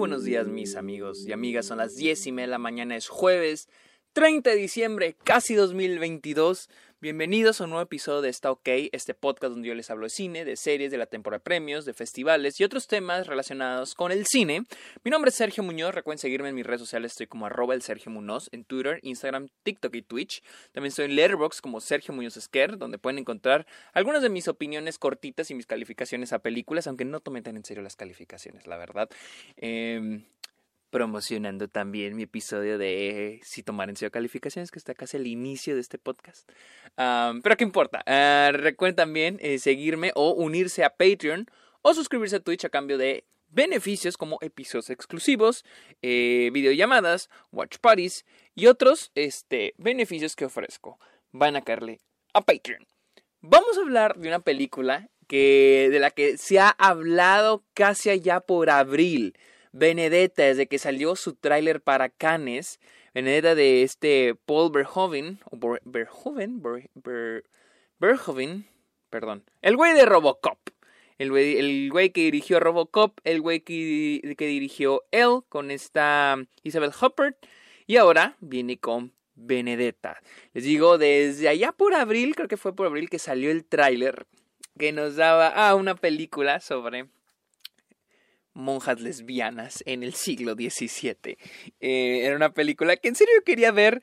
buenos días mis amigos y amigas, son las 10 y media de la mañana, es jueves 30 de diciembre, casi 2022. Bienvenidos a un nuevo episodio de Está OK, este podcast donde yo les hablo de cine, de series, de la temporada de premios, de festivales y otros temas relacionados con el cine. Mi nombre es Sergio Muñoz, recuerden seguirme en mis redes sociales, estoy como arroba el Sergio Muñoz en Twitter, Instagram, TikTok y Twitch. También estoy en Letterboxd como Sergio Muñoz Esquer, donde pueden encontrar algunas de mis opiniones cortitas y mis calificaciones a películas, aunque no tomen tan en serio las calificaciones, la verdad. Eh, promocionando también mi episodio de Si tomar en serio calificaciones, que está casi el inicio de este podcast. pero qué importa. Uh, recuerden también eh, seguirme o unirse a Patreon o suscribirse a Twitch a cambio de beneficios como episodios exclusivos, eh, videollamadas, watch parties y otros este, beneficios que ofrezco. Van a caerle a Patreon. Vamos a hablar de una película que, de la que se ha hablado casi allá por abril. Benedetta, desde que salió su tráiler para Cannes, Benedetta de este Paul Verhoeven, o Verhoeven, perdón, el güey de Robocop, el güey, que dirigió Robocop, el güey que, dirigió Elle con esta Isabel Huppert, y ahora viene con Benedetta. Les digo, desde allá por abril, creo que fue por abril que salió el tráiler que nos daba a una película sobre monjas lesbianas en el siglo XVII. Eh, era una película que en serio quería ver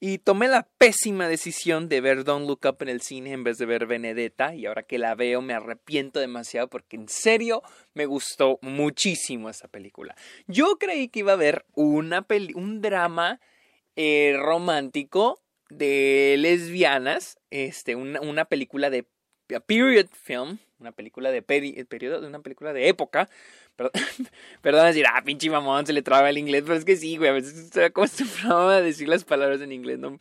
y tomé la pésima decisión de ver Don't Look Up en el cine en vez de ver Benedetta y ahora que la veo me arrepiento demasiado porque en serio me gustó muchísimo esa película. Yo creí que iba a ver una un drama eh, romántico de lesbianas, este, una, una película de period film, una película de periodo, una película de época, Perdón, decir, ah, pinche mamón, se le traba el inglés, pero es que sí, güey, a veces estoy acostumbrado a decir las palabras en inglés, no,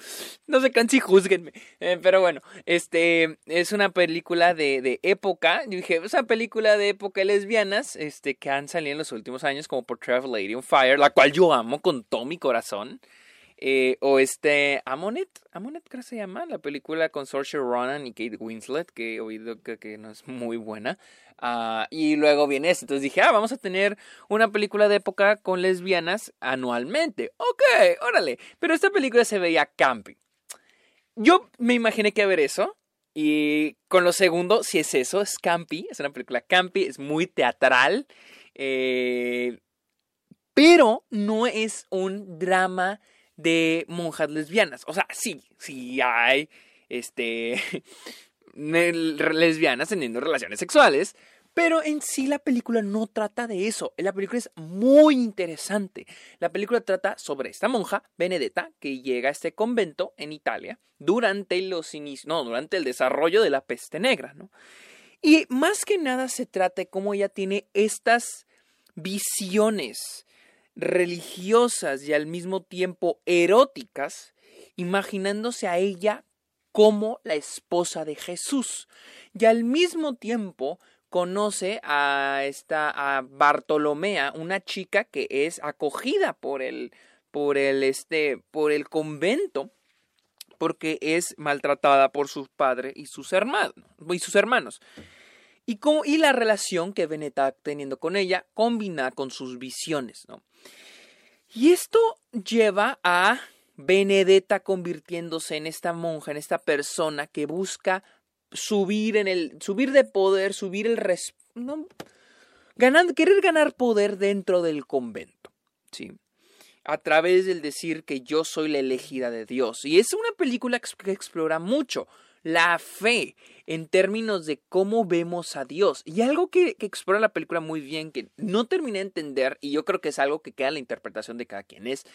no se cansen juzguenme. Eh, pero bueno, este, es una película de, de época, yo dije, es una película de época lesbianas, este, que han salido en los últimos años, como por Travel Lady on Fire, la cual yo amo con todo mi corazón. Eh, o este Amonet, Amonet creo que se llama, la película con Saoirse Ronan y Kate Winslet, que he oído que, no es muy buena. Ah, y luego viene este, entonces dije, ah, vamos a tener una película de época con lesbianas anualmente. Ok, órale, pero esta película se veía camping. Yo me imaginé que a ver eso, y con lo segundo, si es eso, es campy, es una película campy, es muy teatral, eh, pero no es un drama de monjas lesbianas. O sea, sí, sí hay este lesbianas teniendo relaciones sexuales, pero en sí la película no trata de eso. La película es muy interesante. La película trata sobre esta monja, Benedetta, que llega a este convento en Italia durante los inicios, no, durante el desarrollo de la peste negra, ¿no? Y más que nada se trata de cómo ella tiene estas visiones religiosas y al mismo tiempo eróticas, imaginándose a ella como la esposa de Jesús. Y al mismo tiempo conoce a esta Bartolomea, una chica que es acogida por el por el este por el convento porque es maltratada por su padre y sus hermanos y sus hermanos. Y, y la relación que Beneta teniendo con ella combina con sus visiones, ¿no? Y esto lleva a Benedetta convirtiéndose en esta monja, en esta persona que busca subir en el subir de poder, subir el querer ganar poder dentro del convento, ¿sí? A través del decir que yo soy la elegida de Dios. Y es una película que explora mucho la fe en términos de cómo vemos a Dios. Y algo que, explora la película muy bien, que no terminé de entender, y yo creo que es algo que queda en la interpretación de cada quien, es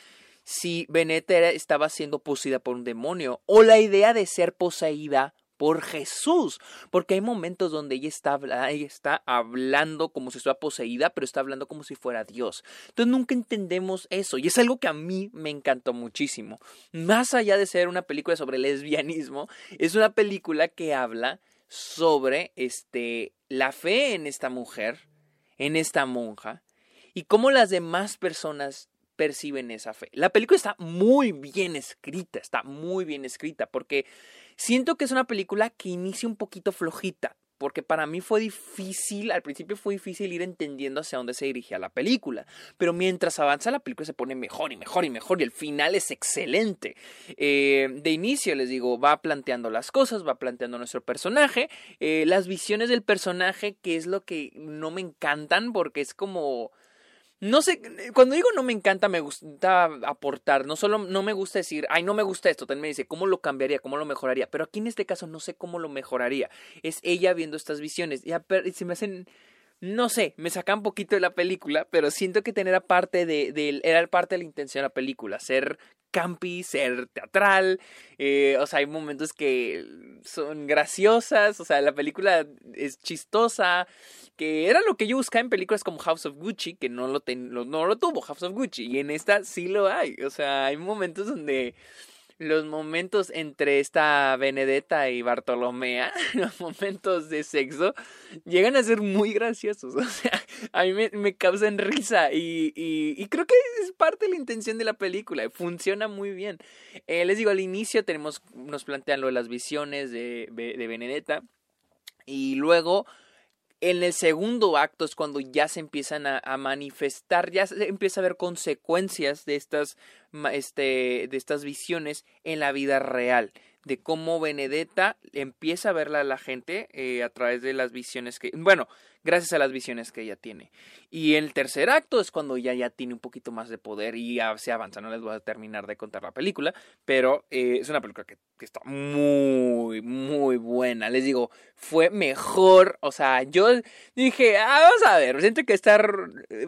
si Beneta estaba siendo poseída por un demonio o la idea de ser poseída por Jesús, porque hay momentos donde ella está, está hablando como si estuviera poseída, pero está hablando como si fuera Dios. Entonces nunca entendemos eso y es algo que a mí me encantó muchísimo. Más allá de ser una película sobre lesbianismo, es una película que habla sobre este la fe en esta mujer, en esta monja y cómo las demás personas perciben esa fe. La película está muy bien escrita, está muy bien escrita porque Siento que es una película que inicia un poquito flojita, porque para mí fue difícil, al principio fue difícil ir entendiendo hacia dónde se dirigía la película, pero mientras avanza la película se pone mejor y mejor y mejor y el final es excelente. Eh, de inicio les digo, va planteando las cosas, va planteando nuestro personaje, eh, las visiones del personaje, que es lo que no me encantan porque es como no sé, cuando digo no me encanta, me gusta aportar. No solo no me gusta decir, ay, no me gusta esto. También me dice, ¿cómo lo cambiaría? ¿Cómo lo mejoraría? Pero aquí en este caso no sé cómo lo mejoraría. Es ella viendo estas visiones. Y se me hacen no sé, me saca un poquito de la película, pero siento que tener parte de, era parte de la intención de la película, ser campi, ser teatral, eh, o sea, hay momentos que son graciosas, o sea, la película es chistosa, que era lo que yo buscaba en películas como House of Gucci, que no lo, no lo tuvo House of Gucci, y en esta sí lo hay, o sea, hay momentos donde los momentos entre esta Benedetta y Bartolomea, los momentos de sexo, llegan a ser muy graciosos. O sea, a mí me, causan risa y, y, creo que es parte de la intención de la película. Funciona muy bien. Eh, les digo, al inicio tenemos, nos plantean lo de las visiones de, de Benedetta y luego en el segundo acto es cuando ya se empiezan a, manifestar, ya se empieza a ver consecuencias de estas, este, de estas visiones en la vida real, de cómo Benedetta empieza a verla a la gente eh, a través de las visiones que, bueno, gracias a las visiones que ella tiene. Y el tercer acto es cuando ella ya tiene un poquito más de poder y se avanza. No les voy a terminar de contar la película, pero eh, es una película que, está muy, muy buena. Les digo, fue mejor. O sea, yo dije, ah, vamos a ver, siento que estar,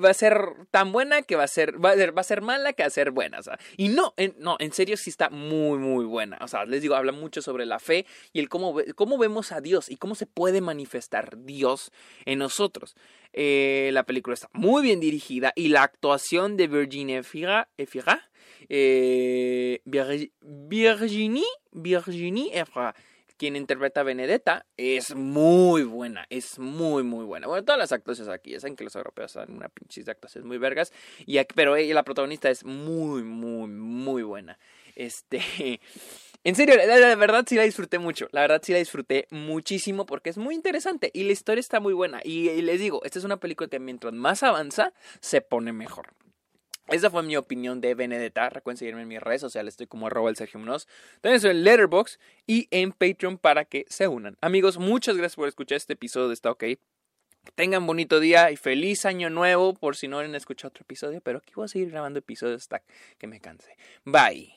va a ser tan buena que va a ser, va a ser, va a ser mala que va a ser buena. O sea, y no, en, no, en serio sí está muy, muy buena. O sea, les digo, habla mucho sobre la fe y el cómo, cómo vemos a Dios y cómo se puede manifestar Dios en nosotros. Eh, la película está muy bien dirigida y la actuación de Virginie Efira, Efira eh, Virginie, Virginie Efira, quien interpreta a Benedetta, es muy buena, es muy, muy buena. Bueno, todas las actuaciones aquí, ya saben que los europeos son una pinche de actuaciones muy vergas, pero ella, la protagonista, es muy, muy, muy buena. Este, en serio, la, verdad sí la disfruté mucho. La verdad sí la disfruté muchísimo porque es muy interesante y la historia está muy buena. Y, les digo, esta es una película que mientras más avanza, se pone mejor. Esa fue mi opinión de Benedetta. Recuerden seguirme en mis redes sociales. Estoy como arroba el Sergio Munoz. También estoy en Letterboxd y en Patreon para que se unan. Amigos, muchas gracias por escuchar este episodio de Está OK. Tengan bonito día y feliz año nuevo por si no han escuchado otro episodio. Pero aquí voy a seguir grabando episodios hasta que me canse. Bye.